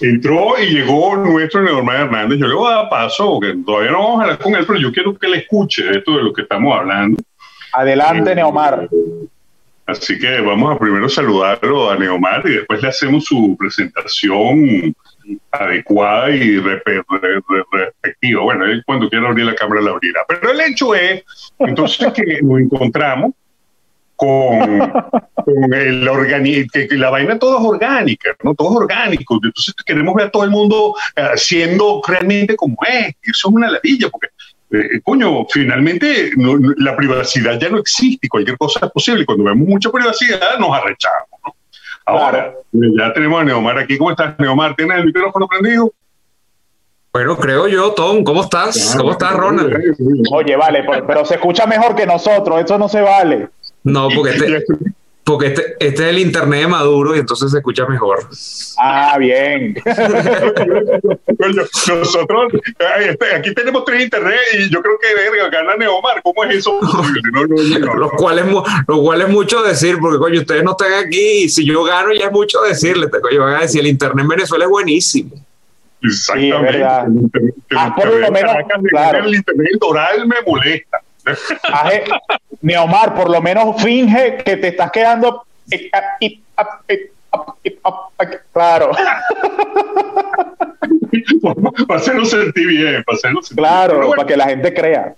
entró y llegó nuestro Neomar Hernández. Yo le voy a dar paso, que todavía no vamos a hablar con él, pero yo quiero que le escuche esto de lo que estamos hablando. Adelante, Neomar. Así que vamos a primero saludarlo a Neomar y después le hacemos su presentación adecuada y respectiva. Bueno, él cuando quiera abrir la cámara la abrirá. Pero el hecho es, entonces, que nos encontramos con, con el organi que, la vaina todo es orgánica, ¿no? Todo es orgánico. Entonces queremos ver a todo el mundo uh, siendo realmente como es. Eso es una ladilla, porque eh, coño, finalmente no, la privacidad ya no existe, cualquier cosa es posible. Cuando vemos mucha privacidad, nos arrechamos. ¿no? Ahora, ya tenemos a Neomar aquí. ¿Cómo estás, Neomar? ¿Tienes el micrófono prendido? Bueno, creo yo, Tom. ¿Cómo estás? ¿Cómo estás, Ronald? Oye, vale, pero se escucha mejor que nosotros. Eso no se vale. No, porque este, porque este, este, es el internet de Maduro y entonces se escucha mejor. Ah, bien. Nosotros, este, aquí tenemos tres internet y yo creo que verga, gana Neomar. ¿Cómo es eso No, no, no, lo, cual es, lo cual es mucho decir, porque coño, ustedes no están aquí y si yo gano ya es mucho decirle. Coño, van a decir, el internet en Venezuela es buenísimo. Exactamente. Sí, el internet, ah, por lo menos, claro. el internet oral me molesta. Neomar, por lo menos finge que te estás quedando. Claro. para hacerlo sentir bien, para hacerlo sentir Claro, para que la gente crea.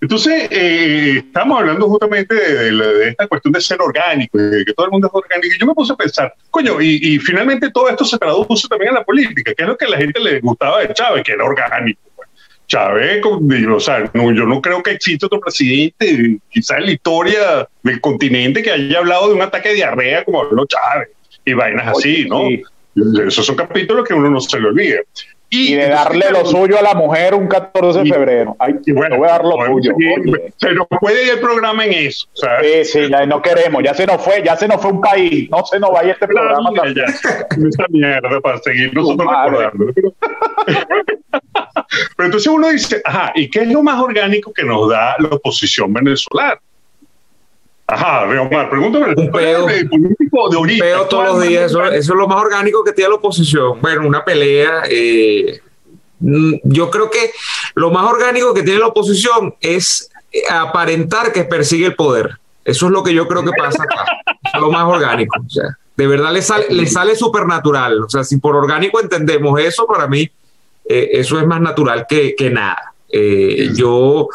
Entonces, eh, estamos hablando justamente de, esta cuestión de ser orgánico, de que todo el mundo es orgánico. Y yo me puse a pensar, coño, y, y, finalmente todo esto se traduce también en la política, que es lo que a la gente le gustaba de Chávez, que era orgánico. Chávez, o sea, no, yo no creo que exista otro presidente, quizás en la historia del continente, que haya hablado de un ataque de diarrea como habló Chávez y vainas así, ¿no? Esos son capítulos que uno no se le olvida. Y, de darle lo suyo a la mujer un 14 de febrero. Ay, y bueno, voy a dar lo suyo. Se nos puede ir el programa en eso. Sí, sí, ya no queremos, ya se nos fue, ya se nos fue un país, no se nos vaya este programa. Ya, esa mierda para seguir nosotros recordando. Pero entonces uno dice, ajá, ¿y qué es lo más orgánico que nos da la oposición venezolana? Ajá, Reomar, pregúntame. Un peo, político de ahorita. Peo todos los días, eso, es lo más orgánico que tiene la oposición. Bueno, una pelea. Eh, mm, yo creo que lo más orgánico que tiene la oposición es aparentar que persigue el poder. Eso es lo que yo creo que pasa acá. es lo más orgánico. O sea, de verdad le sale, le sale supernatural. O sea, si por orgánico entendemos eso, para mí eh, eso es más natural que, que nada. Eh, yo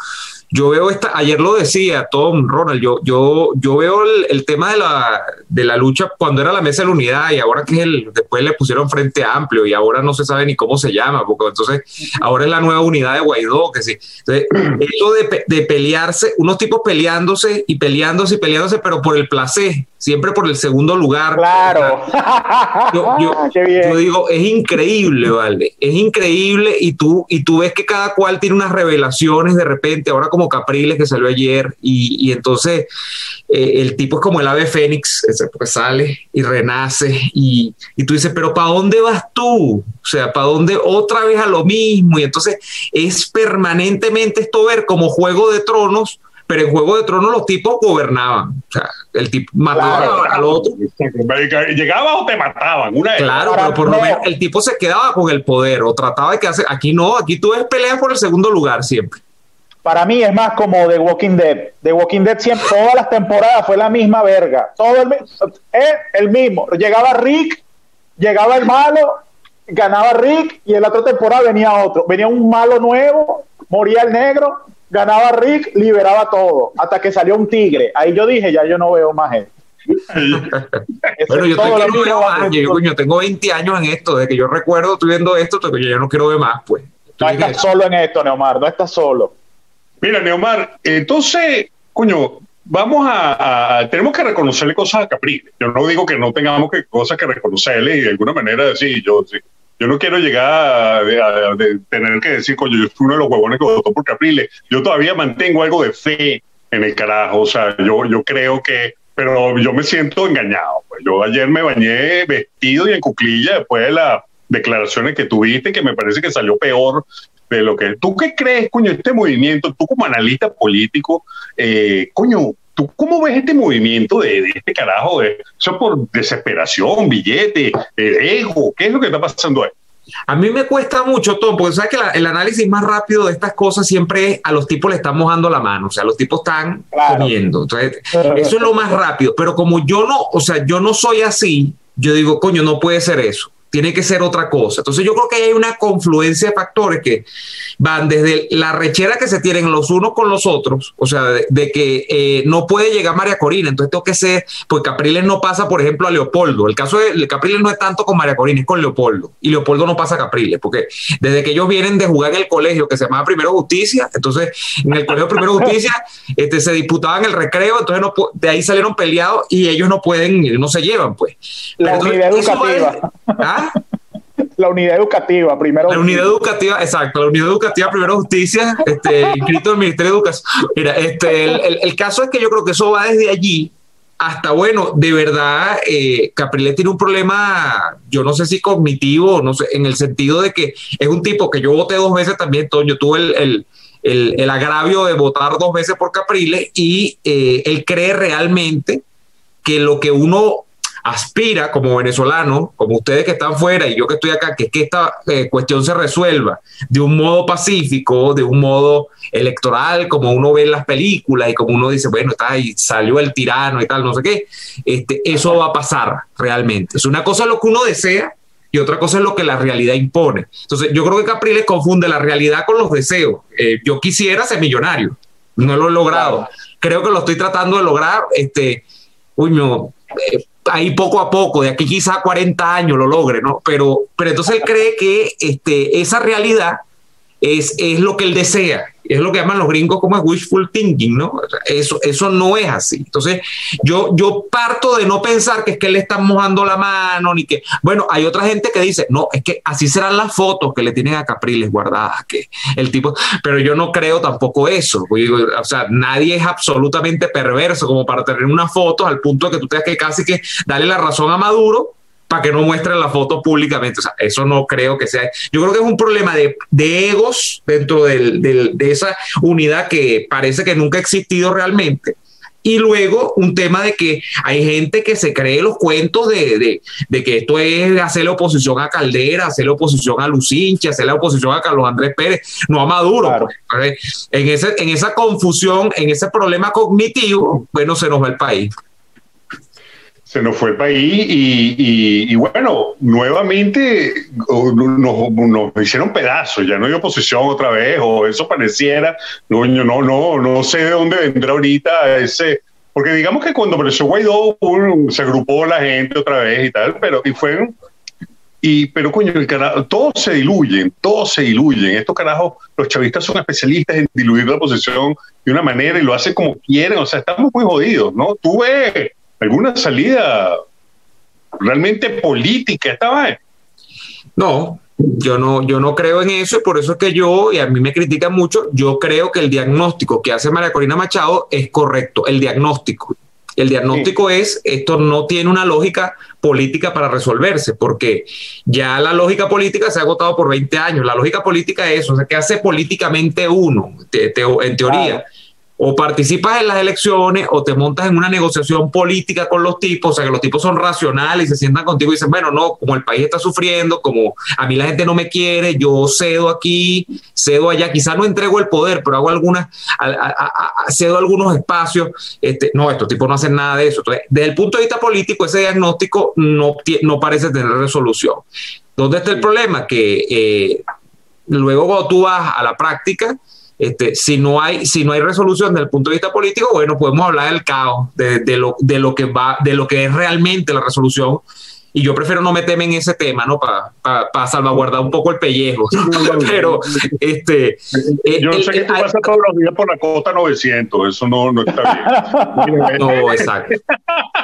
yo veo esta, ayer lo decía Tom, Ronald, yo, yo, yo veo el, tema de la, de la lucha cuando era la mesa de la unidad y ahora que es el, después le pusieron frente amplio y ahora no se sabe ni cómo se llama, porque entonces ahora es la nueva unidad de Guaidó, que sí. Entonces, esto de, de pelearse, unos tipos peleándose y peleándose y peleándose, pero por el placer, siempre por el segundo lugar. Claro. Yo, yo, digo, es increíble, ¿vale? Es increíble y tú, y tú ves que cada cual tiene unas revelaciones de repente, ahora como Capriles que salió ayer, y, y entonces eh, el tipo es como el ave fénix, porque sale y renace, y, y tú dices, pero ¿para dónde vas tú? O sea, ¿para dónde otra vez a lo mismo? Y entonces es permanentemente esto ver como Juego de Tronos, pero en Juego de Tronos los tipos gobernaban. O sea, el tipo mataba al otro. Llegaba o te mataban. Una claro, pero por lo menos el tipo se quedaba con el poder o trataba de que hace. Aquí no, aquí tú ves peleas por el segundo lugar siempre. Para mí es más como The Walking Dead. The Walking Dead siempre, todas las temporadas fue la misma verga. Todo el, eh, el mismo. Llegaba Rick, llegaba el malo, ganaba Rick y en la otra temporada venía otro. Venía un malo nuevo, moría el negro, ganaba Rick, liberaba todo, hasta que salió un tigre. Ahí yo dije, ya yo no veo más gente. bueno, yo, yo, tengo 20 años en esto, de que yo recuerdo, estoy viendo esto, que yo ya no quiero ver más, pues. no estás solo en esto, Neomar, no estás solo. Mira, Neomar, entonces, coño, vamos a, tenemos que reconocerle cosas a Capri. Yo no digo que no tengamos que cosas que reconocerle y de alguna manera decir, yo yo no quiero llegar a, tener que decir, coño, yo fui uno de los huevones que votó por Capriles. Yo todavía mantengo algo de fe en el carajo. O sea, yo, yo creo que, pero yo me siento engañado. Pues. Yo ayer me bañé vestido y en cuclilla después de las declaraciones que tuviste, que me parece que salió peor de lo que... ¿Tú qué crees, coño, este movimiento? Tú como analista político, eh, coño, ¿Tú cómo ves este movimiento de, este carajo? De, ¿Eso por desesperación, billete, eh, ego? ¿Qué es lo que está pasando ahí? A mí me cuesta mucho, Tom, porque sabes que el análisis más rápido de estas cosas siempre es a los tipos le están mojando la mano, o sea, los tipos están comiendo. Entonces, eso es lo más rápido. Pero como yo no, o sea, yo no soy así, yo digo, coño, no puede ser eso tiene que ser otra cosa. Entonces yo creo que hay una confluencia de factores que van desde la rechera que se tienen los unos con los otros, o sea, de, que eh, no puede llegar María Corina, entonces tengo que ser, pues Capriles no pasa, por ejemplo, a Leopoldo. El caso de Capriles no es tanto con María Corina, es con Leopoldo. Y Leopoldo no pasa a Capriles, porque desde que ellos vienen de jugar en el colegio que se llamaba Primero Justicia, entonces en el colegio Primero Justicia este, se disputaban el recreo, entonces no, de ahí salieron peleados y ellos no pueden, no se llevan, pues. La unidad educativa. ¿ah? La unidad educativa, primero. La unidad educativa, exacto, la unidad educativa, primero justicia, este, inscrito en el Ministerio de Educación. Mira, este, el, caso es que yo creo que eso va desde allí hasta, bueno, de verdad, eh, Capriles tiene un problema, yo no sé si cognitivo, no sé, en el sentido de que es un tipo que yo voté dos veces también, Toño, tuve el, el, el, agravio de votar dos veces por Capriles y eh, él cree realmente que lo que uno aspira como venezolano, como ustedes que están fuera y yo que estoy acá, que, que esta eh, cuestión se resuelva de un modo pacífico, de un modo electoral, como uno ve en las películas y como uno dice, bueno, está ahí, salió el tirano y tal, no sé qué, este, eso va a pasar realmente. Es una cosa lo que uno desea y otra cosa es lo que la realidad impone. Entonces, yo creo que Capriles confunde la realidad con los deseos. Eh, yo quisiera ser millonario, no lo he logrado. Creo que lo estoy tratando de lograr. Este, uy, no, eh, ahí poco a poco, de aquí quizá 40 años lo logre, ¿no? Pero, pero entonces él cree que este, esa realidad es, es lo que él desea es lo que llaman los gringos como wishful thinking, ¿no? Eso, eso no es así. Entonces, yo, yo parto de no pensar que es que le están mojando la mano, ni que, bueno, hay otra gente que dice, no, es que así serán las fotos que le tienen a Capriles guardadas, que el tipo, pero yo no creo tampoco eso. O sea, nadie es absolutamente perverso como para tener una foto al punto de que tú tengas que casi que darle la razón a Maduro para que no muestren la foto públicamente. O sea, eso no creo que sea. Yo creo que es un problema de, egos dentro de esa unidad que parece que nunca ha existido realmente. Y luego un tema de que hay gente que se cree los cuentos de, que esto es hacerle oposición a Caldera, hacerle oposición a Lucinchi, hacerle oposición a Carlos Andrés Pérez, no a Maduro. Pues. En, ese, en esa confusión, en ese problema cognitivo, bueno, se nos va el país se nos fue el país y, bueno, nuevamente nos, hicieron pedazos, ya no hay oposición otra vez, o eso pareciera, no, no, no, no sé de dónde vendrá ahorita ese, porque digamos que cuando apareció Guaidó se agrupó la gente otra vez y tal, pero y fue y pero coño, el carajo, todos se diluyen, todos se diluyen. Estos carajos, los chavistas son especialistas en diluir la oposición de una manera y lo hacen como quieren, o sea, estamos muy jodidos, ¿no? Tú ves alguna salida realmente política esta No, yo no, yo no creo en eso y por eso es que yo, y a mí me critican mucho, yo creo que el diagnóstico que hace María Corina Machado es correcto, el diagnóstico. El diagnóstico es, esto no tiene una lógica política para resolverse, porque ya la lógica política se ha agotado por 20 años. La lógica política es, o sea, ¿qué hace políticamente uno, en teoría? O participas en las elecciones o te montas en una negociación política con los tipos, o sea que los tipos son racionales y se sientan contigo y dicen, bueno, no, como el país está sufriendo, como a mí la gente no me quiere, yo cedo aquí, cedo allá, quizá no entrego el poder, pero hago algunas, cedo algunos espacios, este, no, estos tipos no hacen nada de eso. Entonces, desde el punto de vista político, ese diagnóstico no, no parece tener resolución. ¿Dónde está el problema? Que eh, luego cuando tú vas a la práctica, este, si, no hay, si no hay resolución desde el punto de vista político, bueno, podemos hablar del caos, de, de, lo, de, lo que va, de lo que es realmente la resolución y yo prefiero no meterme en ese tema, ¿no? Para salvaguardar un poco el pellejo. Pero, este. Yo no sé que tú pasas todos los días por la cota 900, eso no, no está bien. no, exacto.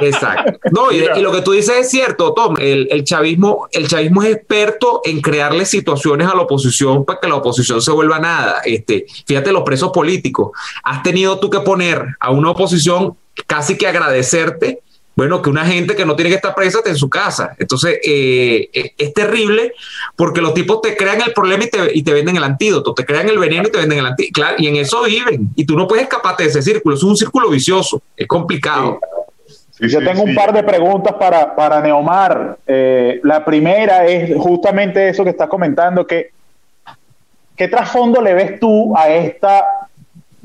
Exacto. No, y, lo que tú dices es cierto, Tom. El, el, chavismo, el chavismo es experto en crearle situaciones a la oposición para que la oposición se vuelva nada. Este, fíjate, los presos políticos. Has tenido tú que poner a una oposición casi que agradecerte bueno, que una gente que no tiene que estar presa esté en su casa. Entonces, eh, eh, es terrible porque los tipos te crean el problema y te, venden el antídoto, te crean el veneno y te venden el antídoto. Claro, y en eso viven. Y tú no puedes escaparte de ese círculo. Es un círculo vicioso. Es complicado. Yo tengo un par de preguntas para, para Neomar. Eh, la primera es justamente eso que estás comentando, que ¿qué trasfondo le ves tú a esta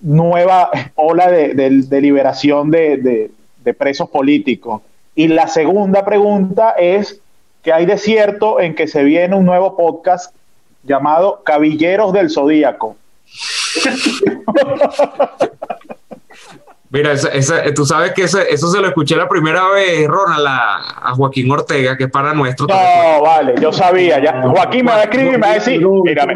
nueva ola de, liberación de, presos políticos? Y la segunda pregunta es, ¿qué hay de cierto en que se viene un nuevo podcast llamado Cabilleros del Zodíaco? Mira, tú sabes que eso se lo escuché la primera vez, Ronald, a, Joaquín Ortega, que es para nuestro. No, vale, yo sabía. Ya. Joaquín me va a escribir y me va a decir, mira,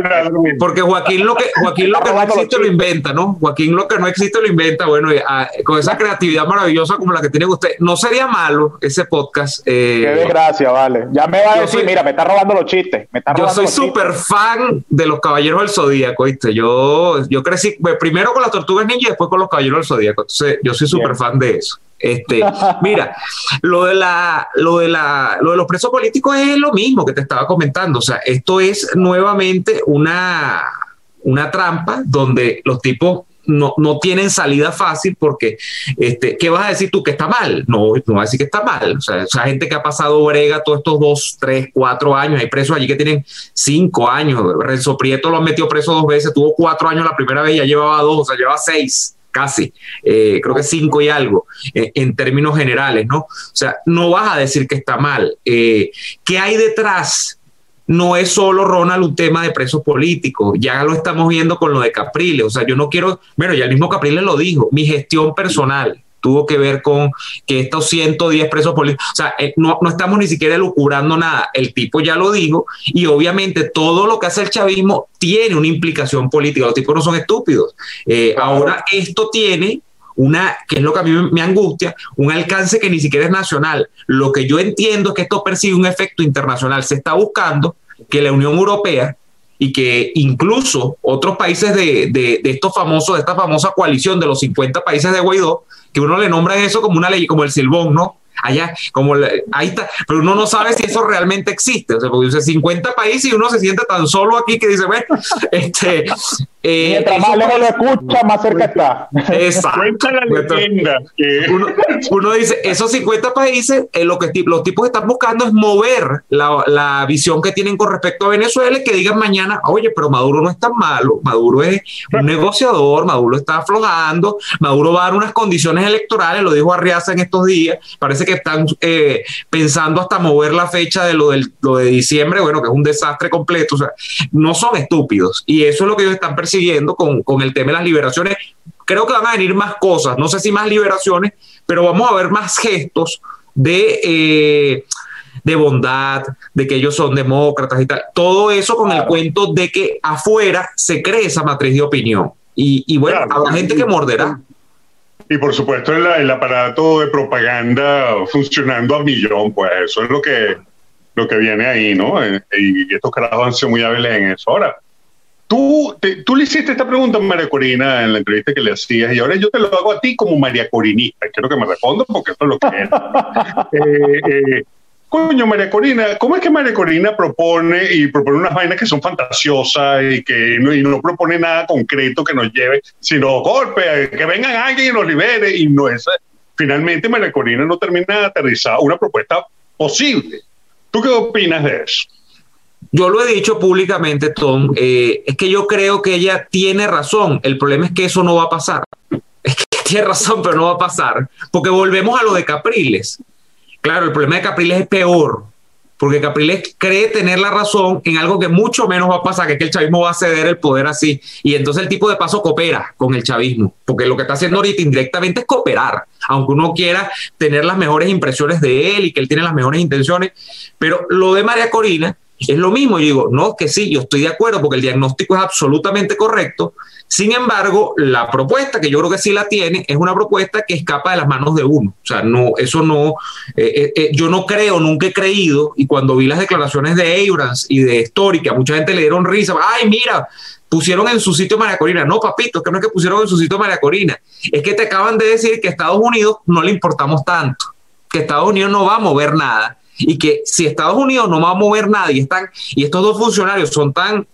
Porque Joaquín lo que, Joaquín lo que no existe lo inventa, ¿no? Joaquín lo que no existe lo inventa. Bueno, ah, con esa creatividad maravillosa como la que tiene usted, no sería malo ese podcast. Eh, Qué desgracia, vale. Ya me va a decir, mira, me está robando los chistes. Me está yo soy súper fan de los Caballeros del Zodíaco, ¿viste? Yo, yo crecí primero con las Tortugas Ninja y después con los Caballeros del Zodíaco. Entonces, yo soy súper fan de eso. Este, mira, lo de la, lo de la, lo de los presos políticos es lo mismo que te estaba comentando. O sea, esto es nuevamente una, una trampa donde los tipos no, no, tienen salida fácil porque, este, ¿qué vas a decir tú que está mal? No, no vas a decir que está mal. O sea, esa gente que ha pasado brega todos estos dos, tres, cuatro años, hay presos allí que tienen cinco años. Renzo Prieto lo han metido preso dos veces, tuvo cuatro años la primera vez, ya llevaba dos, o sea, lleva seis casi, eh, creo que cinco y algo, eh, en términos generales, ¿no? O sea, no vas a decir que está mal. Eh, ¿Qué hay detrás? No es solo, Ronald, un tema de presos políticos, ya lo estamos viendo con lo de Capriles, o sea, yo no quiero, bueno, ya el mismo Capriles lo dijo, mi gestión personal, tuvo que ver con que estos 110 presos políticos, o sea, eh, no, no estamos ni siquiera lucubrando nada, el tipo ya lo dijo y obviamente todo lo que hace el chavismo tiene una implicación política, los tipos no son estúpidos. Eh, ahora esto tiene una, que es lo que a mí me angustia, un alcance que ni siquiera es nacional. Lo que yo entiendo es que esto persigue un efecto internacional. Se está buscando que la Unión Europea y que incluso otros países de, de, de estos famosos, de esta famosa coalición de los 50 países de Guaidó, que uno le nombra eso como una ley, como el silbón, ¿no? allá, como ahí está, pero uno no sabe si eso realmente existe, o sea, porque dice 50 países y uno se siente tan solo aquí que dice, bueno, este... Eh, Mientras más lejos lo escucha, más cerca está. Exacto. Uno, uno, dice, esos 50 países, eh, lo que los tipos están buscando es mover la, la, visión que tienen con respecto a Venezuela y que digan mañana, oye, pero Maduro no es tan malo, Maduro es un negociador, Maduro está aflojando, Maduro va a dar unas condiciones electorales, lo dijo Arriaza en estos días, parece que están eh, pensando hasta mover la fecha de lo, del, lo de diciembre, bueno, que es un desastre completo. O sea, no son estúpidos. Y eso es lo que ellos están persiguiendo con, con el tema de las liberaciones. Creo que van a venir más cosas, no sé si más liberaciones, pero vamos a ver más gestos de... Eh, de bondad, de que ellos son demócratas y tal. Todo eso con el cuento de que afuera se cree esa matriz de opinión. Y, y bueno, habrá gente que morderá. Y por supuesto el, aparato de propaganda funcionando a millón, pues eso es lo que, lo que viene ahí, ¿no? Eh, y estos carajos han sido muy hábiles en eso. Ahora, tú, tú le hiciste esta pregunta a María Corina en la entrevista que le hacías y ahora yo te lo hago a ti como María Corinista. Quiero que me respondas porque esto es lo que es. eh, eh, Coño, María Corina, ¿cómo es que María Corina propone y propone unas vainas que son fantasiosas y que no, propone nada concreto que nos lleve, sino golpe, que vengan alguien y nos libere? Y no es. Finalmente, María Corina no termina de aterrizar una propuesta posible. ¿Tú qué opinas de eso? Yo lo he dicho públicamente, Tom, eh, es que yo creo que ella tiene razón. El problema es que eso no va a pasar. Es que tiene razón, pero no va a pasar. Porque volvemos a lo de Capriles. Claro, el problema de Capriles es peor, porque Capriles cree tener la razón en algo que mucho menos va a pasar, que es que el chavismo va a ceder el poder así. Y entonces el tipo de paso coopera con el chavismo, porque lo que está haciendo ahorita indirectamente es cooperar, aunque uno quiera tener las mejores impresiones de él y que él tiene las mejores intenciones. Pero lo de María Corina es lo mismo. Yo digo, no, que sí, yo estoy de acuerdo porque el diagnóstico es absolutamente correcto, sin embargo, la propuesta, que yo creo que sí la tiene, es una propuesta que escapa de las manos de uno. O sea, no, eso no, eh, eh, eh, yo no creo, nunca he creído, y cuando vi las declaraciones de Abrams y de Story, que a mucha gente le dieron risa, ay, mira, pusieron en su sitio María Corina. No, papito, que no es que pusieron en su sitio María Corina, es que te acaban de decir que a Estados Unidos no le importamos tanto que Estados Unidos no va a mover nada y que si Estados Unidos no va a mover nada y están y estos dos funcionarios son tan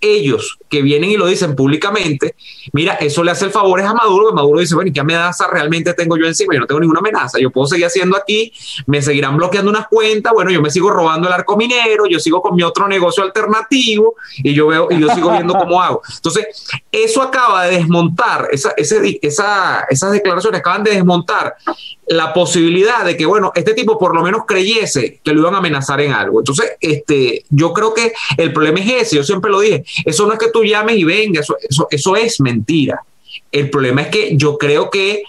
ellos que vienen y lo dicen públicamente, mira, eso le hace el favor a Maduro, que Maduro dice, bueno, ¿y qué amenaza realmente tengo yo encima? Yo no tengo ninguna amenaza, yo puedo seguir haciendo aquí, me seguirán bloqueando unas cuentas, bueno, yo me sigo robando el arco minero, yo sigo con mi otro negocio alternativo y yo veo y yo sigo viendo cómo hago. Entonces, eso acaba de desmontar, esa, ese, esa, esas declaraciones acaban de desmontar la posibilidad de que, bueno, este tipo por lo menos creyese que lo iban a amenazar en algo. Entonces, este, yo creo que el problema es ese, yo siempre lo dije, eso no es que tú llames y venga, eso, eso, eso es mentira. El problema es que yo creo que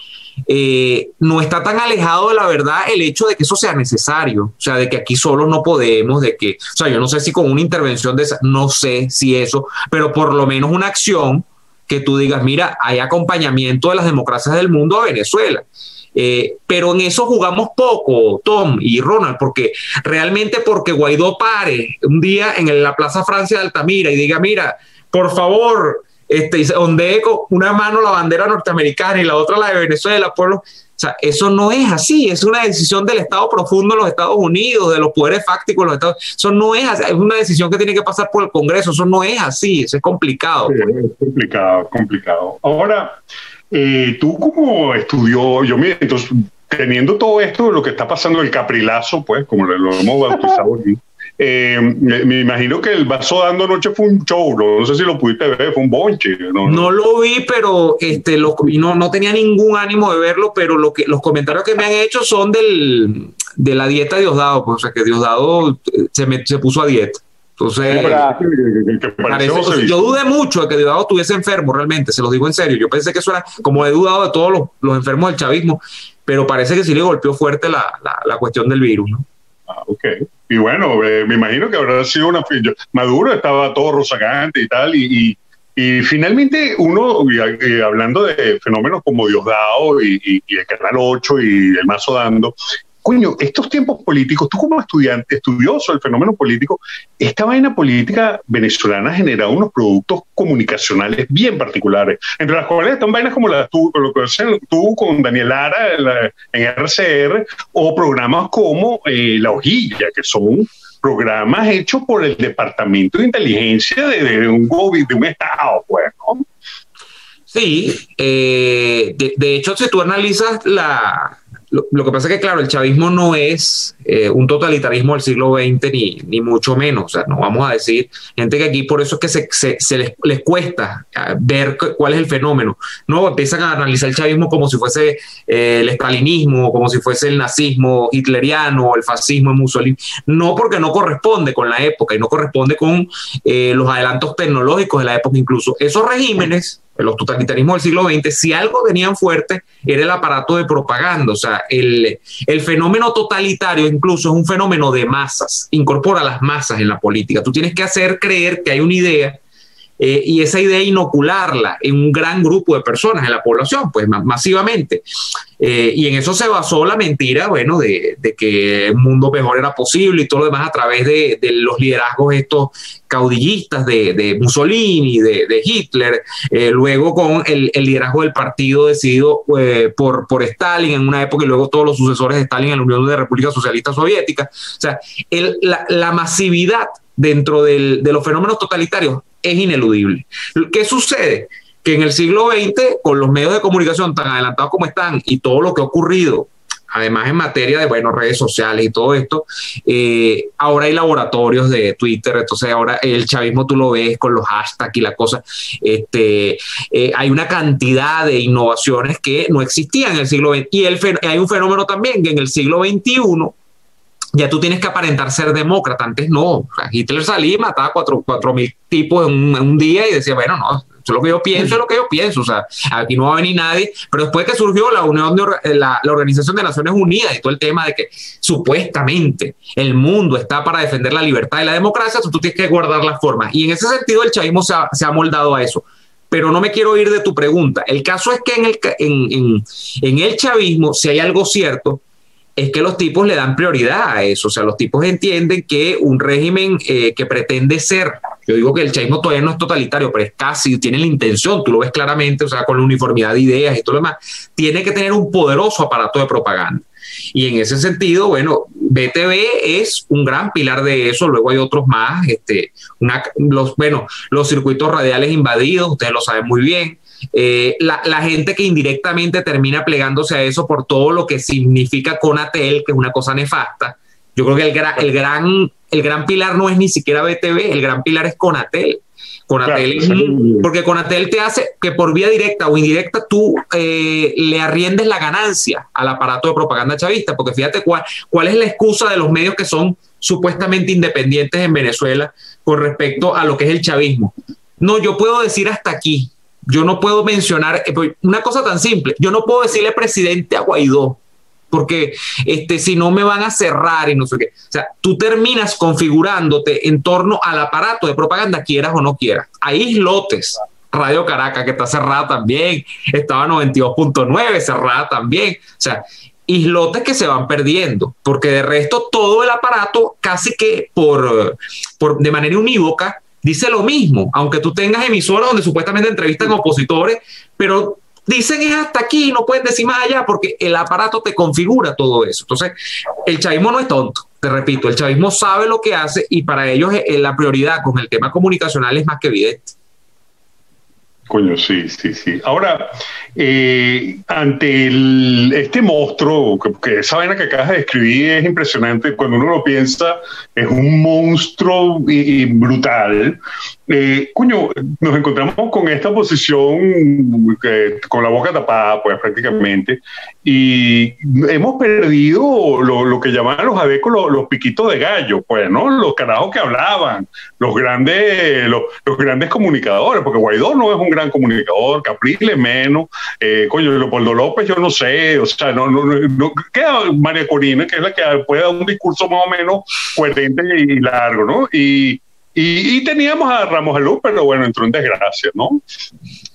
eh, no está tan alejado de la verdad el hecho de que eso sea necesario, o sea, de que aquí solo no podemos, de que, o sea, yo no sé si con una intervención de esa, no sé si eso, pero por lo menos una acción que tú digas, mira, hay acompañamiento de las democracias del mundo a Venezuela. Eh, pero en eso jugamos poco, Tom y Ronald, porque realmente porque Guaidó pare un día en la Plaza Francia de Altamira y diga, mira, por favor, este, ondee con una mano la bandera norteamericana y la otra la de Venezuela, pueblo. O sea, eso no es así, es una decisión del Estado profundo de los Estados Unidos, de los poderes fácticos de los Estados. Eso no es así, es una decisión que tiene que pasar por el Congreso, eso no es así, eso es complicado. es complicado, complicado. Ahora, eh, tú como estudió, yo me, entonces, teniendo todo esto, lo que está pasando, el caprilazo, pues, como lo hemos bautizado aquí, eh, me, imagino que el vaso dando anoche fue un show, no, sé si lo pudiste ver, fue un bonche. No, lo vi, pero este, lo, no, no tenía ningún ánimo de verlo, pero lo que, los comentarios que me han hecho son del, de la dieta de Diosdado, pues, o sea que Diosdado eh, se, se puso a dieta. Entonces, yo dudé mucho de que Diosdado estuviese enfermo realmente, se los digo en serio. Yo pensé que eso era como he dudado de todos los, los enfermos del chavismo, pero parece que sí le golpeó fuerte la, la, la cuestión del virus. ¿no? Ah, ok. Y bueno, eh, me imagino que habrá sido una... Maduro estaba todo rozagante y tal, y, y, finalmente uno, hablando de fenómenos como Diosdado y, y, y el Canal 8 y el Mazo Dando, coño, estos tiempos políticos, tú como estudiante, estudioso del fenómeno político, esta vaina política venezolana ha generado unos productos comunicacionales bien particulares, entre las cuales están vainas como las tú, que tú con Daniel Lara en RCR, o programas como eh, La Hojilla, que son programas hechos por el Departamento de Inteligencia de, un gobierno, de un Estado, pues, Sí, eh, de hecho, si tú analizas la, lo, que pasa es que, claro, el chavismo no es eh, un totalitarismo del siglo XX, ni, ni mucho menos. O sea, no vamos a decir, gente que aquí por eso es que se, se, les, les, cuesta ah, ver cuál es el fenómeno. No empiezan a analizar el chavismo como si fuese eh, el estalinismo, como si fuese el nazismo hitleriano, el fascismo de Mussolini. No porque no corresponde con la época y no corresponde con eh, los adelantos tecnológicos de la época incluso. Esos regímenes los totalitarismos del siglo XX, si algo tenían fuerte era el aparato de propaganda, o sea, el, el, fenómeno totalitario incluso es un fenómeno de masas, incorpora las masas en la política. Tú tienes que hacer creer que hay una idea eh, y esa idea inocularla en un gran grupo de personas en la población, pues masivamente. Eh, y en eso se basó la mentira, bueno, de, que un mundo mejor era posible y todo lo demás a través de, los liderazgos estos caudillistas de, Mussolini, de, Hitler, eh, luego con el, liderazgo del partido decidido por, por Stalin en una época y luego todos los sucesores de Stalin en la Unión de República Socialista Soviética. O sea, la, la masividad dentro del, de los fenómenos totalitarios es ineludible. ¿Qué sucede? Que en el siglo XX, con los medios de comunicación tan adelantados como están y todo lo que ha ocurrido, además en materia de bueno, redes sociales y todo esto, eh, ahora hay laboratorios de Twitter, entonces ahora el chavismo tú lo ves con los hashtags y la cosa, este, eh, hay una cantidad de innovaciones que no existían en el siglo XX y el, hay un fenómeno también que en el siglo XXI ya tú tienes que aparentar ser demócrata. Antes no. Hitler salía y mataba cuatro, cuatro mil tipos en un, día y decía, bueno, no, eso es lo que yo pienso, es lo que yo pienso. O sea, aquí no va a venir nadie. Pero después que surgió la Unión de, la, Organización de Naciones Unidas y todo el tema de que supuestamente el mundo está para defender la libertad y la democracia, tú tienes que guardar las formas. Y en ese sentido el chavismo se ha, se moldado a eso pero no me quiero ir de tu pregunta. El caso es que en el, en, en, en el chavismo, si hay algo cierto, es que los tipos le dan prioridad a eso. O sea, los tipos entienden que un régimen eh, que pretende ser, yo digo que el chavismo todavía no es totalitario, pero es casi, tiene la intención, tú lo ves claramente, o sea, con la uniformidad de ideas y todo lo demás, tiene que tener un poderoso aparato de propaganda. Y en ese sentido, bueno, BTV es un gran pilar de eso, luego hay otros más, este, una, los, bueno, los circuitos radiales invadidos, ustedes lo saben muy bien. Eh, la, gente que indirectamente termina plegándose a eso por todo lo que significa Conatel, que es una cosa nefasta. Yo creo que el, el, gran, el gran pilar no es ni siquiera BTV, el gran pilar es Conatel. Conatel, porque Conatel te hace que por vía directa o indirecta tú eh, le arriendes la ganancia al aparato de propaganda chavista, porque fíjate cuál, cuál es la excusa de los medios que son supuestamente independientes en Venezuela con respecto a lo que es el chavismo. No, yo puedo decir hasta aquí, yo no puedo mencionar eh, pues, una cosa tan simple, yo no puedo decirle presidente a Guaidó, porque este, si no me van a cerrar y no sé qué. O sea, tú terminas configurándote en torno al aparato de propaganda, quieras o no quieras. Hay islotes. Radio Caracas, que está cerrada también, estaba 92.9, cerrada también. O sea, islotes que se van perdiendo, porque de resto todo el aparato casi que por, por de manera unívoca dice lo mismo, aunque tú tengas emisoras donde supuestamente entrevistan opositores, pero dicen es hasta aquí, no pueden decir más allá porque el aparato te configura todo eso. Entonces, el chavismo no es tonto, te repito, el chavismo sabe lo que hace y para ellos eh, la prioridad con el tema comunicacional es más que evidente. Coño, sí, sí, sí. Ahora, eh, ante este monstruo, que, esa vaina que acabas de describir es impresionante, cuando uno lo piensa, es un monstruo y, brutal. Eh, coño, nos encontramos con esta posición con la boca tapada, pues prácticamente, y hemos perdido lo, que llamaban los adecos los, piquitos de gallo, pues, ¿no? Los carajos que hablaban, los grandes, los, los grandes comunicadores, porque Guaidó no es un gran comunicador, Capriles menos, eh, coño, Leopoldo López, yo no sé, o sea, no, no, no, queda María Corina, que es la que puede dar un discurso más o menos coherente y largo, ¿no? Y, y, teníamos a Ramos Luz, pero bueno, entró en desgracia, ¿no?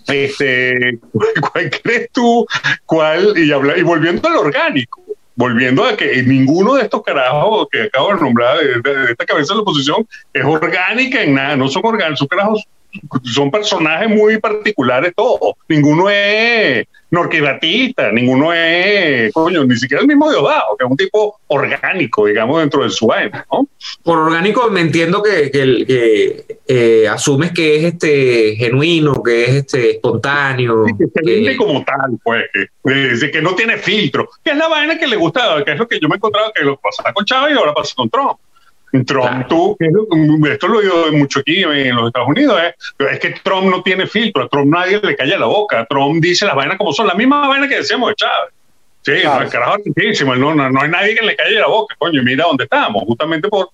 Este, ¿Cuál crees tú? ¿Cuál? Y, habla, y volviendo al orgánico, volviendo a que ninguno de estos carajos que acabo de nombrar, de, esta cabeza de la oposición, es orgánica en nada, no son orgánicos, son carajos son personajes muy particulares todos. Ninguno es norquibatista, ninguno es, coño, ni siquiera el mismo Diosdado, que es un tipo orgánico, digamos, dentro de su vaina, ¿no? Por orgánico me entiendo que, que, eh, asumes que es este genuino, que es este espontáneo. que, como tal, pues, que, que no tiene filtro, que es la vaina que le gusta, que es lo que yo me he encontrado que lo pasa con Chávez y ahora pasa con Trump. Trump, tú, esto lo he oído mucho aquí en los Estados Unidos, ¿eh? es que Trump no tiene filtro, a Trump nadie le calla la boca, Trump dice las vainas como son, las mismas vainas que decíamos de Chávez. Sí, el carajo no, no, no hay nadie que le calle la boca, coño, mira dónde estamos, justamente por,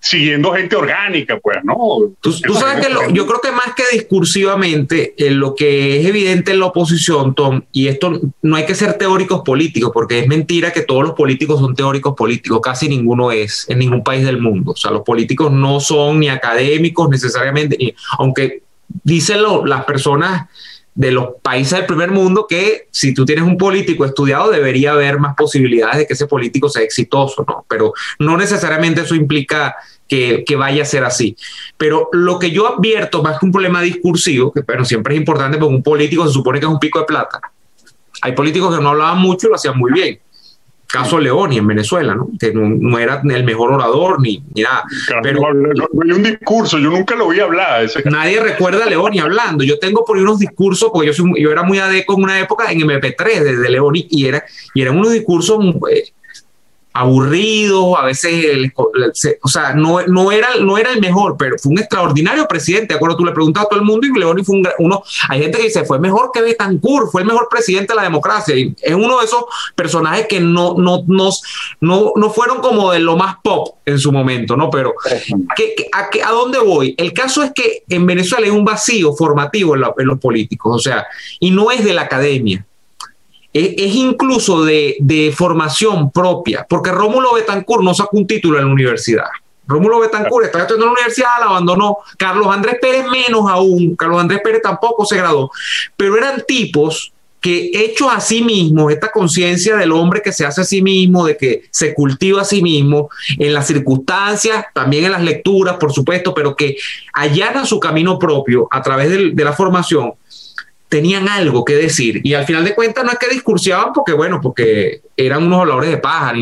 siguiendo gente orgánica, pues, ¿no? Tú, sabes que yo creo que más que discursivamente, en lo que es evidente en la oposición, Tom, y esto no hay que ser teóricos políticos, porque es mentira que todos los políticos son teóricos políticos, casi ninguno es en ningún país del mundo. O sea, los políticos no son ni académicos necesariamente, aunque dicen las personas de los países del primer mundo que si tú tienes un político estudiado debería haber más posibilidades de que ese político sea exitoso, ¿no? Pero no necesariamente eso implica que, vaya a ser así. Pero lo que yo advierto, más que un problema discursivo, que bueno, siempre es importante porque un político se supone que es un pico de plata. Hay políticos que no hablaban mucho y lo hacían muy bien caso Leoni en Venezuela, ¿no? que no, era el mejor orador ni, nada. pero no, hay un discurso, yo nunca lo vi hablar. nadie recuerda a Leoni hablando. Yo tengo por ahí unos discursos, porque yo, yo era muy adeco en una época en MP3 de, de Leoni y, era, y eran unos discursos eh, aburrido, a veces, o sea, no, no, era, no era el mejor, pero fue un extraordinario presidente. De acuerdo, tú le preguntas a todo el mundo y Leoni fue uno. Hay gente que dice, fue mejor que Betancourt, fue el mejor presidente de la democracia. Y es uno de esos personajes que no, no, no, no fueron como de lo más pop en su momento, ¿no? Pero, a, ¿a dónde voy? El caso es que en Venezuela hay un vacío formativo en, en los políticos, o sea, y no es de la academia es, incluso de, formación propia, porque Rómulo Betancourt no sacó un título en la universidad. Rómulo Betancourt está estudiando en la universidad, la abandonó. Carlos Andrés Pérez menos aún. Carlos Andrés Pérez tampoco se graduó. Pero eran tipos que hechos a sí mismos, esta conciencia del hombre que se hace a sí mismo, de que se cultiva a sí mismo, en las circunstancias, también en las lecturas, por supuesto, pero que allanan su camino propio a través de la formación, tenían algo que decir y al final de cuentas no es que discursiaban porque bueno, porque eran unos olores de pájaro,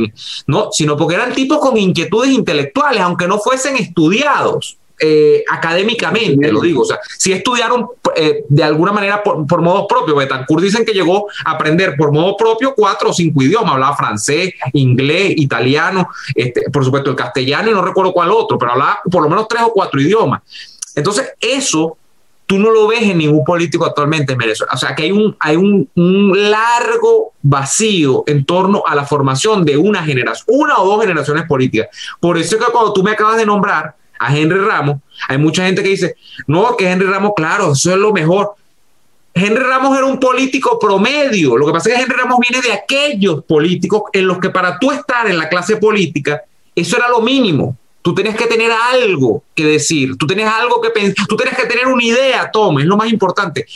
no, sino porque eran tipos con inquietudes intelectuales, aunque no fuesen estudiados. Eh, académicamente, lo digo, o sea, si estudiaron eh, de alguna manera por, por modos propios. Betancourt dicen que llegó a aprender por modo propio cuatro o cinco idiomas, hablaba francés, inglés, italiano, este, por supuesto el castellano y no recuerdo cuál otro, pero hablaba por lo menos tres o cuatro idiomas. Entonces, eso tú no lo ves en ningún político actualmente en Venezuela. O sea, que hay un, hay un, largo vacío en torno a la formación de una generación, una o dos generaciones políticas. Por eso es que cuando tú me acabas de nombrar a Henry Ramos, hay mucha gente que dice, no, que Henry Ramos, claro, eso es lo mejor. Henry Ramos era un político promedio. Lo que pasa es que Henry Ramos viene de aquellos políticos en los que para tú estar en la clase política, eso era lo mínimo. Tú tienes que tener algo que decir, tú tienes algo que pensar, tú tienes que tener una idea, Tom, es lo más importante.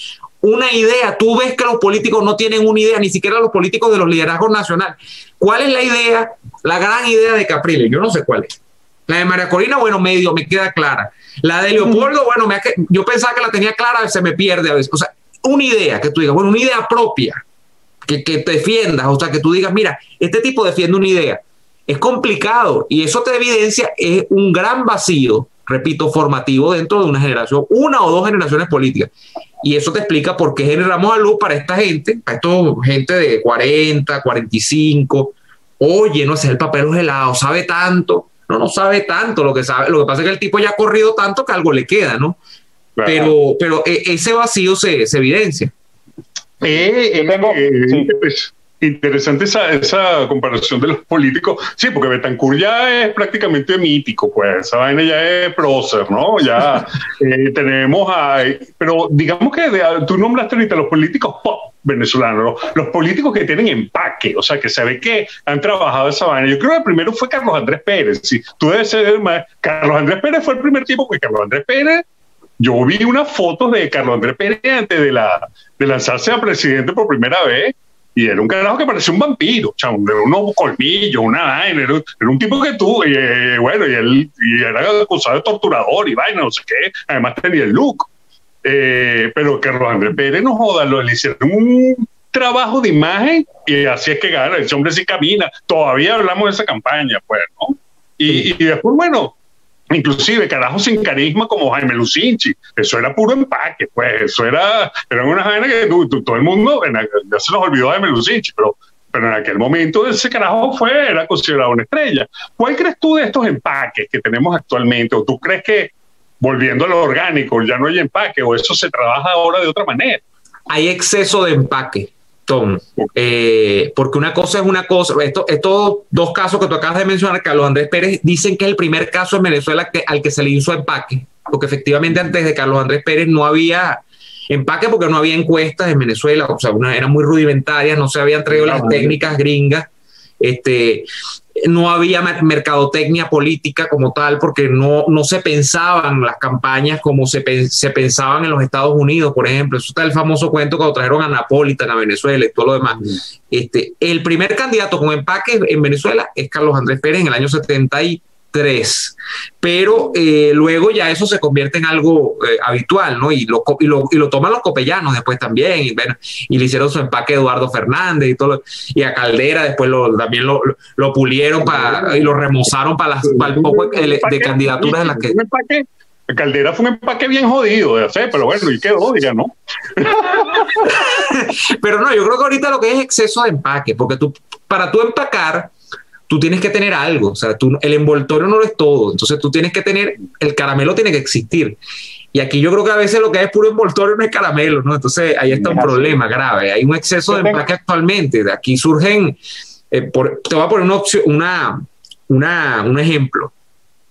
Una idea, tú ves que los políticos no tienen una idea, ni siquiera los políticos de los liderazgos nacionales. ¿Cuál es la idea, la gran idea de Capriles? Yo no sé cuál es. La de María Corina, bueno, medio, me queda clara. La de Leopoldo, bueno, me, yo pensaba que la tenía clara, se me pierde a veces. O sea, una idea que tú digas, bueno, una idea propia, que, que te defiendas, o sea, que tú digas, mira, este tipo defiende una idea es complicado y eso te evidencia es un gran vacío, repito, formativo dentro de una generación, una o dos generaciones políticas. Y eso te explica por qué generamos a luz para esta gente, para esta gente de 40, 45. Oye, no sé, el papel es helado, sabe tanto. No, no sabe tanto lo que sabe. Lo que pasa es que el tipo ya ha corrido tanto que algo le queda, ¿no? Pero, pero e, ese vacío se, evidencia. Eh, eh, eh pues, interesante esa, esa comparación de los políticos. Sí, porque Betancourt ya es prácticamente mítico, pues esa vaina ya es prócer, ¿no? Ya eh, tenemos a... Pero digamos que tú nombraste ahorita los políticos pop venezolanos, los políticos que tienen empaque, o sea, que se ve que han trabajado esa vaina. Yo creo que el primero fue Carlos Andrés Pérez. Sí, tú debes ser el más... Carlos Andrés Pérez fue el primer tipo, porque Carlos Andrés Pérez yo vi unas fotos de Carlos Andrés Pérez antes de, la, de lanzarse a presidente por primera vez y era un carajo que parecía un vampiro, o sea, unos colmillos, una vaina, era, un tipo que tú, eh, bueno, y él y era acusado de torturador y vaina, no sé qué, además tenía el look. Eh, pero Carlos Andrés Pérez no joda, lo, le hicieron un trabajo de imagen y así es que gana, ese hombre sí camina, todavía hablamos de esa campaña, pues, ¿no? Y, y después, bueno, inclusive carajos sin carisma como Jaime Lucinchi, eso era puro empaque, pues eso era, era una vaina que todo el mundo, ya se nos olvidó Jaime Lucinchi, pero, pero en aquel momento ese carajo fue, era considerado una estrella. ¿Cuál crees tú de estos empaques que tenemos actualmente? ¿O tú crees que volviendo a lo orgánico ya no hay empaque o eso se trabaja ahora de otra manera? Hay exceso de empaque eh, porque una cosa es una cosa, estos dos casos que tú acabas de mencionar, Carlos Andrés Pérez, dicen que es el primer caso en Venezuela que, al que se le hizo empaque, porque efectivamente antes de Carlos Andrés Pérez no había empaque porque no había encuestas en Venezuela, o sea, una, eran muy rudimentarias, no se habían traído las técnicas gringas. Este, no había mercadotecnia política como tal, porque no, no se pensaban las campañas como se, se pensaban en los Estados Unidos, por ejemplo. Eso está el famoso cuento cuando trajeron a Napolitan a Venezuela y todo lo demás. Este, el primer candidato con empaque en Venezuela es Carlos Andrés Pérez en el año 73 tres, pero eh, luego ya eso se convierte en algo eh, habitual, ¿no? Y lo, y lo, y, lo, toman los copellanos después también, y, bueno, y le hicieron su empaque a Eduardo Fernández y todo, y a Caldera después lo, también lo, lo pulieron para, y lo remozaron para, las, para el poco de, candidaturas en las que... Caldera fue un empaque bien jodido de hacer, pero bueno, y quedó, ya no. pero no, yo creo que ahorita lo que es exceso de empaque, porque tú, para tú empacar, tú tienes que tener algo, o sea, tú, el envoltorio no lo es todo, entonces tú tienes que tener, el caramelo tiene que existir. Y aquí yo creo que a veces lo que hay es puro envoltorio no es caramelo, ¿no? Entonces ahí está un problema grave, hay un exceso de empaque actualmente, de aquí surgen, eh, te voy a poner una, opción, una, una, un ejemplo,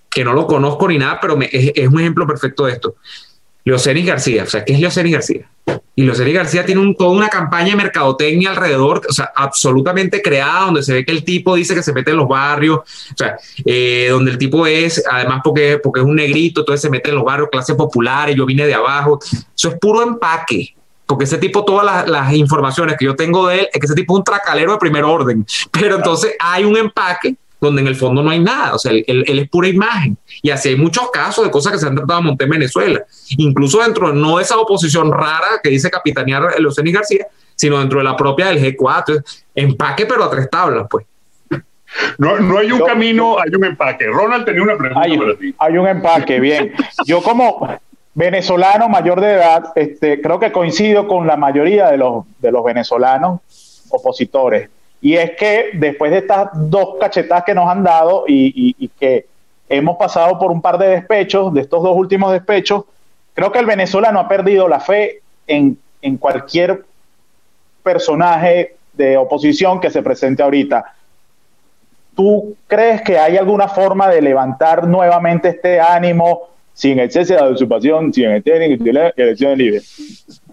que no lo conozco ni nada, pero es, es, un ejemplo perfecto de esto. Leocenis García, o sea, ¿qué es Leocenis García? Y Leocenis García tiene toda una campaña de mercadotecnia alrededor, o sea, absolutamente creada, donde se ve que el tipo dice que se mete en los barrios, o sea, eh, donde el tipo es, además porque, porque es un negrito, entonces se mete en los barrios, clase popular, y yo vine de abajo. Eso es puro empaque, porque ese tipo, todas las, las, informaciones que yo tengo de él, es que ese tipo es un tracalero de primer orden, pero entonces hay un empaque donde en el fondo no hay nada, o sea, él, es pura imagen. Y así hay muchos casos de cosas que se han tratado de montar en Venezuela, incluso dentro no de esa oposición rara que dice capitanear Euseni García, sino dentro de la propia del G4, empaque pero a tres tablas, pues. No, no hay un camino, hay un empaque. Ronald tenía una pregunta hay, para ti. Hay un empaque, bien. Yo como venezolano mayor de edad, este, creo que coincido con la mayoría de los, de los venezolanos opositores. Y es que después de estas dos cachetas que nos han dado y, que hemos pasado por un par de despechos, de estos dos últimos despechos, creo que el venezolano ha perdido la fe en, en cualquier personaje de oposición que se presente ahorita. ¿Tú crees que hay alguna forma de levantar nuevamente este ánimo sin el cese de la usurpación, sin el y la elección libre?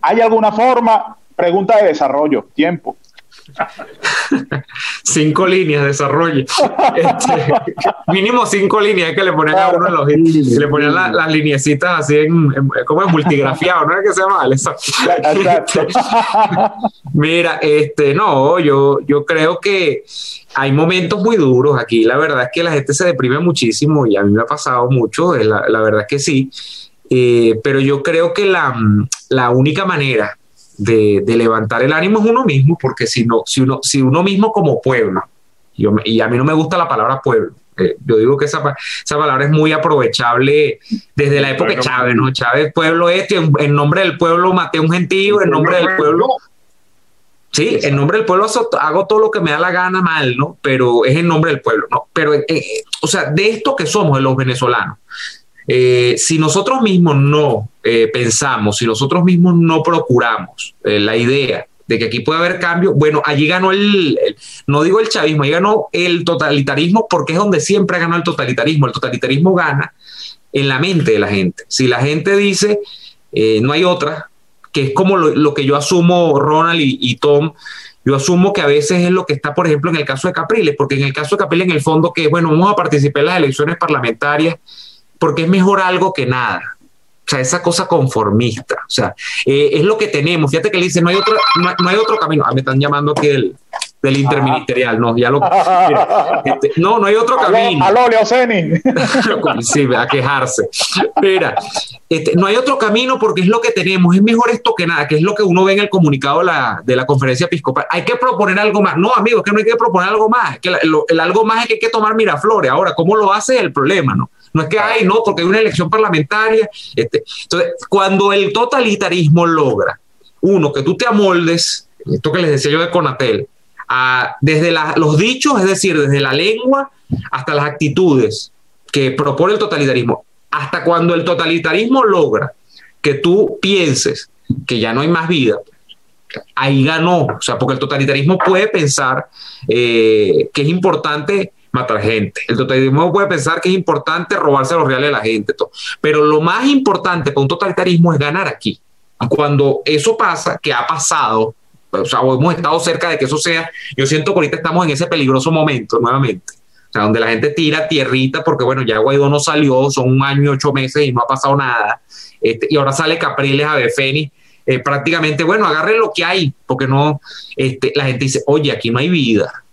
¿Hay alguna forma? Pregunta de desarrollo, tiempo. cinco líneas de desarrollo. Este, mínimo cinco líneas que le ponían a uno los le ponían las lineecitas así en, como es multigrafiado, ¿no es que se llama? Este, mira, este, no, yo, yo creo que hay momentos muy duros aquí. La verdad es que la gente se deprime muchísimo y a mí me ha pasado mucho, la, la verdad es que sí. Eh, pero yo creo que la, la única manera de, levantar el ánimo es uno mismo, porque si, no, si, uno, si uno mismo como pueblo, y a mí no me gusta la palabra pueblo, eh, yo digo que esa, esa palabra es muy aprovechable desde la época de Chávez, ¿no? Chávez, pueblo este, en, nombre del pueblo maté un gentío, en nombre del pueblo... Sí, en nombre del pueblo hago todo lo que me da la gana mal, ¿no? Pero es en nombre del pueblo, ¿no? Pero, eh, eh, o sea, de esto que somos los venezolanos, eh, si nosotros mismos no eh, pensamos, si nosotros mismos no procuramos eh, la idea de que aquí puede haber cambio, bueno, allí ganó el, no digo el chavismo, allí ganó el totalitarismo porque es donde siempre ha ganado el totalitarismo. El totalitarismo gana en la mente de la gente. Si la gente dice, no hay otra, que es como lo, que yo asumo, Ronald y, Tom, yo asumo que a veces es lo que está, por ejemplo, en el caso de Capriles, porque en el caso de Capriles, en el fondo, que bueno, vamos a participar en las elecciones parlamentarias porque es mejor algo que nada. O sea, esa cosa conformista. O sea, eh, es lo que tenemos. Fíjate que le dice, no hay otro, no, hay otro camino. Ah, me están llamando aquí del, del interministerial, no, ya lo. Este, no, no hay otro camino. Aló, Leoceni. sí, a quejarse. Mira, este, no hay otro camino porque es lo que tenemos. Es mejor esto que nada, que es lo que uno ve en el comunicado de la, de la conferencia episcopal. Hay que proponer algo más. No, amigo, es que no hay que proponer algo más. que el algo más es que hay que tomar Miraflores. Ahora, ¿cómo lo hace el problema, no? No es que hay, no, porque hay una elección parlamentaria. Este, entonces, cuando el totalitarismo logra, uno, que tú te amoldes, esto que les decía yo de Conatel, desde los dichos, es decir, desde la lengua hasta las actitudes que propone el totalitarismo, hasta cuando el totalitarismo logra que tú pienses que ya no hay más vida, ahí ganó, o sea, porque el totalitarismo puede pensar eh, que es importante matar gente. El totalitarismo puede pensar que es importante robarse los reales de la gente, pero lo más importante para un totalitarismo es ganar aquí. Y cuando eso pasa, que ha pasado, o sea, hemos estado cerca de que eso sea, yo siento que ahorita estamos en ese peligroso momento nuevamente. O sea, donde la gente tira tierrita porque, bueno, ya Guaidó no salió, son un año y ocho meses y no ha pasado nada. Este, y ahora sale Capriles a Befeni. Eh, prácticamente, bueno, agarren lo que hay, porque no, este, la gente dice, oye, aquí no hay vida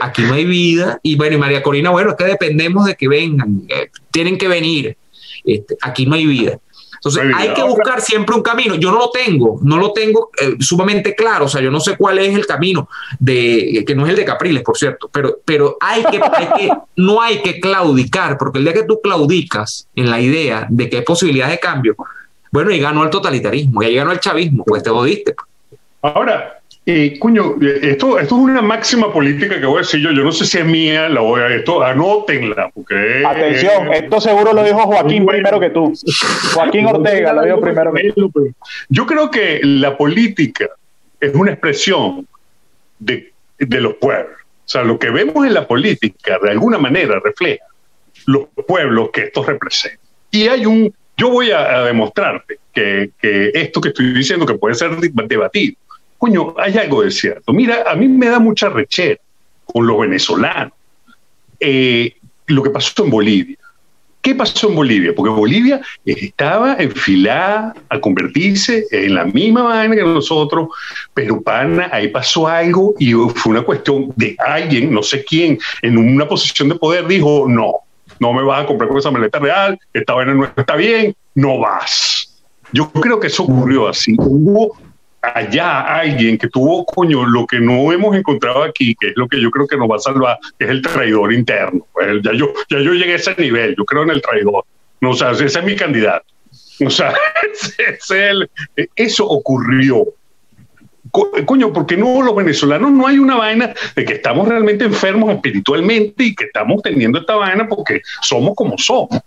aquí no hay vida. Y bueno, y María Corina, bueno, es que dependemos de que vengan, eh, tienen que venir. Este, aquí no hay vida. Entonces, hay que buscar siempre un camino. Yo no lo tengo, no lo tengo eh, sumamente claro. O sea, yo no sé cuál es el camino de que no es el de Capriles, por cierto, pero, pero hay, que, hay que, no hay que claudicar, porque el día que tú claudicas en la idea de que hay posibilidad de cambio, bueno, y ganó el totalitarismo, y ahí ganó el chavismo, pues te jodiste. Ahora, y, cuño, esto, esto es una máxima política que voy a decir yo. Yo no sé si es mía, la voy a. Esto, anótenla. Porque, Atención, esto seguro lo dijo Joaquín primero que tú. Joaquín Ortega lo dijo primero que tú. Yo creo que la política es una expresión de, de los pueblos. O sea, lo que vemos en la política de alguna manera refleja los pueblos que esto representa. Y hay un. Yo voy a, demostrarte que, que esto que estoy diciendo que puede ser debatido coño, hay algo de cierto. Mira, a mí me da mucha rechera con los venezolanos. Eh, lo que pasó en Bolivia. ¿Qué pasó en Bolivia? Porque Bolivia estaba enfilada a convertirse en la misma vaina que nosotros, pero pana, ahí pasó algo y fue una cuestión de alguien, no sé quién, en una posición de poder dijo, no, no me vas a comprar con esa maleta real, esta vaina no está bien, no vas. Yo creo que eso ocurrió así. Hubo allá alguien que tuvo, coño, lo que no hemos encontrado aquí, que es lo que yo creo que nos va a salvar, es el traidor interno. Pues, ya, yo, ya yo llegué a ese nivel, yo creo en el traidor. No, o sea, ese es mi candidato. O sea, eso ocurrió. Coño, porque no los venezolanos no hay una vaina de que estamos realmente enfermos espiritualmente y que estamos teniendo esta vaina porque somos como somos.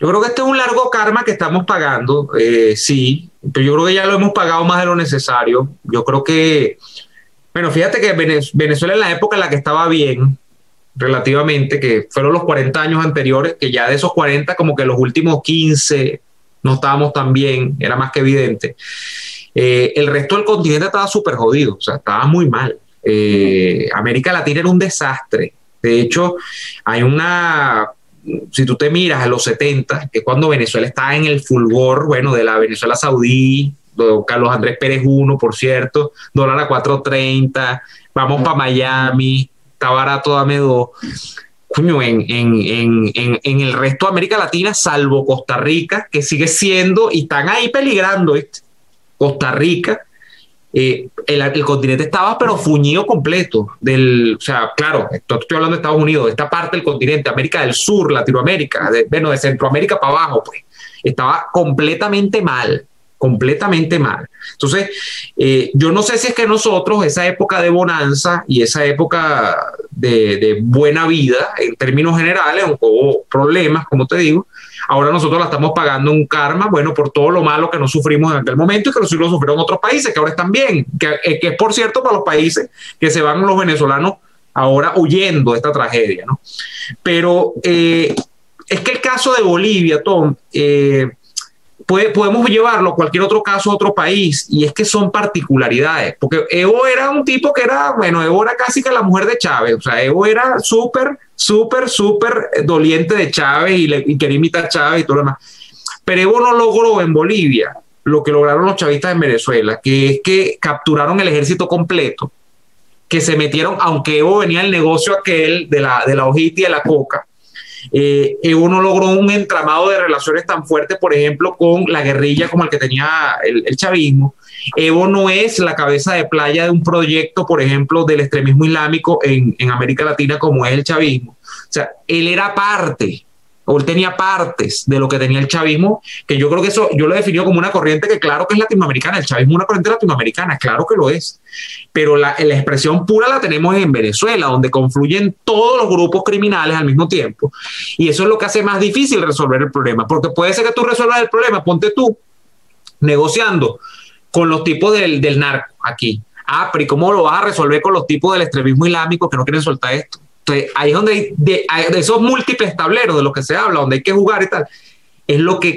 Yo creo que este es un largo karma que estamos pagando, eh, sí, pero yo creo que ya lo hemos pagado más de lo necesario. Yo creo que, bueno, fíjate que Venezuela en la época en la que estaba bien, relativamente, que fueron los 40 años anteriores, que ya de esos 40 como que los últimos 15 no estábamos tan bien, era más que evidente. Eh, el resto del continente estaba súper jodido, o sea, estaba muy mal. Eh, América Latina era un desastre. De hecho, hay una si tú te miras a los 70, que es cuando Venezuela está en el fulgor, bueno, de la Venezuela saudí, Carlos Andrés Pérez 1, por cierto, dólar a 4.30, vamos para Miami, está barato, dame dos. Coño, en, en, en, en, el resto de América Latina, salvo Costa Rica, que sigue siendo, y están ahí peligrando, Costa Rica, eh, el, continente estaba pero fuñido completo. Del, o sea, claro, estoy hablando de Estados Unidos, esta parte del continente, América del Sur, Latinoamérica, de, bueno, de Centroamérica para abajo, pues, estaba completamente mal, completamente mal. Entonces, eh, yo no sé si es que nosotros, esa época de bonanza y esa época de, de buena vida, en términos generales, hubo problemas, como te digo, Ahora nosotros la estamos pagando un karma, bueno, por todo lo malo que nos sufrimos en aquel momento y que lo sufrieron otros países, que ahora están bien, que, eh, que es por cierto para los países que se van los venezolanos ahora huyendo de esta tragedia, ¿no? Pero eh, es que el caso de Bolivia, Tom, eh, podemos llevarlo a cualquier otro caso a otro país y es que son particularidades, porque Evo era un tipo que era, bueno, Evo era casi que la mujer de Chávez, o sea, Evo era súper, súper, súper doliente de Chávez y, quería imitar a Chávez y todo lo demás. Pero Evo no logró en Bolivia lo que lograron los chavistas en Venezuela, que es que capturaron el ejército completo, que se metieron, aunque Evo venía el negocio aquel de la, de la hojita y de la coca, eh, Evo no logró un entramado de relaciones tan fuerte, por ejemplo, con la guerrilla como el que tenía el, chavismo. Evo no es la cabeza de playa de un proyecto, por ejemplo, del extremismo islámico en, América Latina como es el chavismo. O sea, él era parte o él tenía partes de lo que tenía el chavismo, que yo creo que eso yo lo he definido como una corriente que claro que es latinoamericana, el chavismo es una corriente latinoamericana, claro que lo es, pero la, la expresión pura la tenemos en Venezuela, donde confluyen todos los grupos criminales al mismo tiempo, y eso es lo que hace más difícil resolver el problema, porque puede ser que tú resuelvas el problema, ponte tú negociando con los tipos del, del narco aquí. Ah, pero ¿y cómo lo vas a resolver con los tipos del extremismo islámico que no quieren soltar esto? Entonces, ahí es donde hay de, esos múltiples tableros de los que se habla, donde hay que jugar y tal, es lo que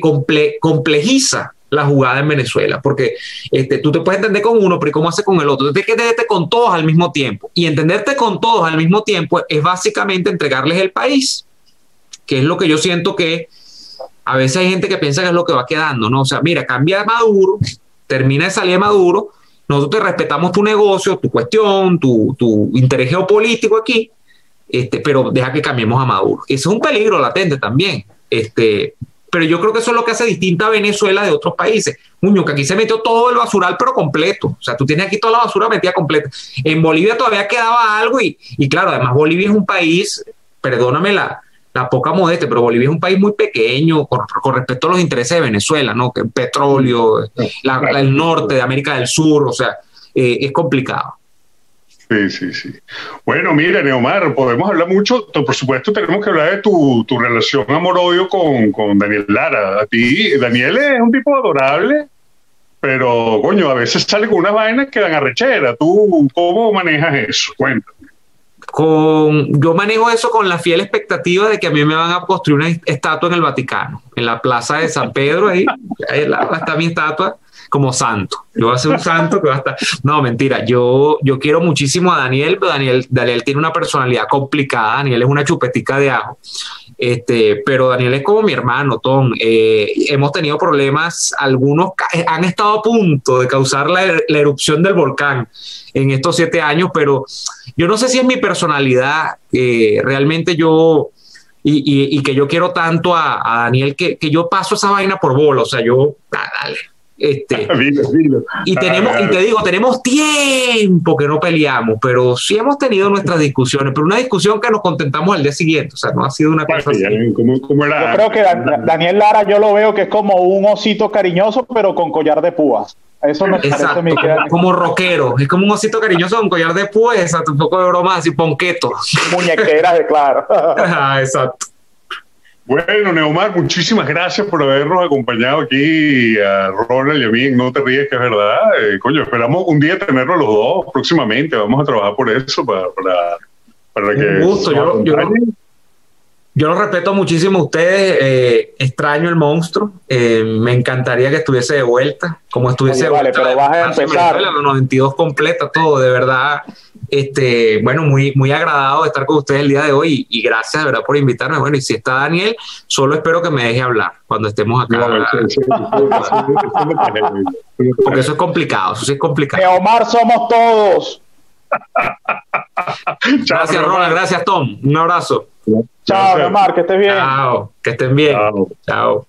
complejiza la jugada en Venezuela, porque este, tú te puedes entender con uno, pero ¿cómo hace con el otro? Tienes que entenderte con todos al mismo tiempo. Y entenderte con todos al mismo tiempo es básicamente entregarles el país, que es lo que yo siento que a veces hay gente que piensa que es lo que va quedando, ¿no? O sea, mira, cambia Maduro, termina de salir Maduro, nosotros te respetamos tu negocio, tu cuestión, tu, tu interés geopolítico aquí, este, pero deja que cambiemos a Maduro. Eso es un peligro latente también. Este, pero yo creo que eso es lo que hace distinta a Venezuela de otros países. Muñoz, que aquí se metió todo el basural, pero completo. O sea, tú tienes aquí toda la basura metida completa. En Bolivia todavía quedaba algo y, y claro, además Bolivia es un país, perdóname la, la poca modestia, pero Bolivia es un país muy pequeño con, respecto a los intereses de Venezuela, ¿no? Que el petróleo, el norte de América del Sur, o sea, eh, es complicado. Sí, sí, sí. Bueno, mira, Neomar, podemos hablar mucho. Por supuesto, tenemos que hablar de tu, tu relación amor-odio con, con Daniel Lara. A ti, Daniel es un tipo adorable, pero, coño, a veces sale con unas vainas que dan arrechera. ¿Tú cómo manejas eso? Cuéntame. Con, yo manejo eso con la fiel expectativa de que a mí me van a construir una estatua en el Vaticano, en la plaza de San Pedro, ahí, ahí está mi estatua como santo. Yo voy a ser un santo que va a estar. No, mentira. Yo, yo quiero muchísimo a Daniel, pero Daniel, Daniel tiene una personalidad complicada. Daniel es una chupetica de ajo. Este, pero Daniel es como mi hermano, Tom. Eh, hemos tenido problemas, algunos han estado a punto de causar la, erupción del volcán en estos siete años, pero yo no sé si es mi personalidad. realmente yo y, que yo quiero tanto a, Daniel que, yo paso esa vaina por bola, o sea, yo, dale. Este, Y tenemos, y te digo, tenemos tiempo que no peleamos, pero sí hemos tenido nuestras discusiones, pero una discusión que nos contentamos al día siguiente, o sea, no ha sido una cosa así. yo creo que Daniel Lara yo lo veo que es como un osito cariñoso, pero con collar de púas. Eso me exacto, parece como, como rockero, es como un osito cariñoso con collar de púas, exacto, un poco de broma así, ponqueto. Muñequeras de claro. exacto. Bueno, Neomar, muchísimas gracias por habernos acompañado aquí a Ronald y a mí. No te ríes, que es verdad. Eh, coño, esperamos un día tenerlos los dos próximamente. Vamos a trabajar por eso para, para, que. Un gusto. Yo, yo, yo, lo respeto muchísimo a ustedes. Eh, extraño el monstruo. Eh, me encantaría que estuviese de vuelta. Como estuviese de vuelta. Vale, pero vas a empezar. Los 92 completa, todo. De verdad este, bueno, muy, muy agradado de estar con ustedes el día de hoy y, gracias de verdad por invitarme. Bueno, y si está Daniel, solo espero que me deje hablar cuando estemos acá. Porque eso es complicado, eso sí es complicado. Que Omar somos todos. gracias, Ronald. Gracias, Tom. Un abrazo. Chao, Omar, que estés bien. Chao, que estén bien. Chao.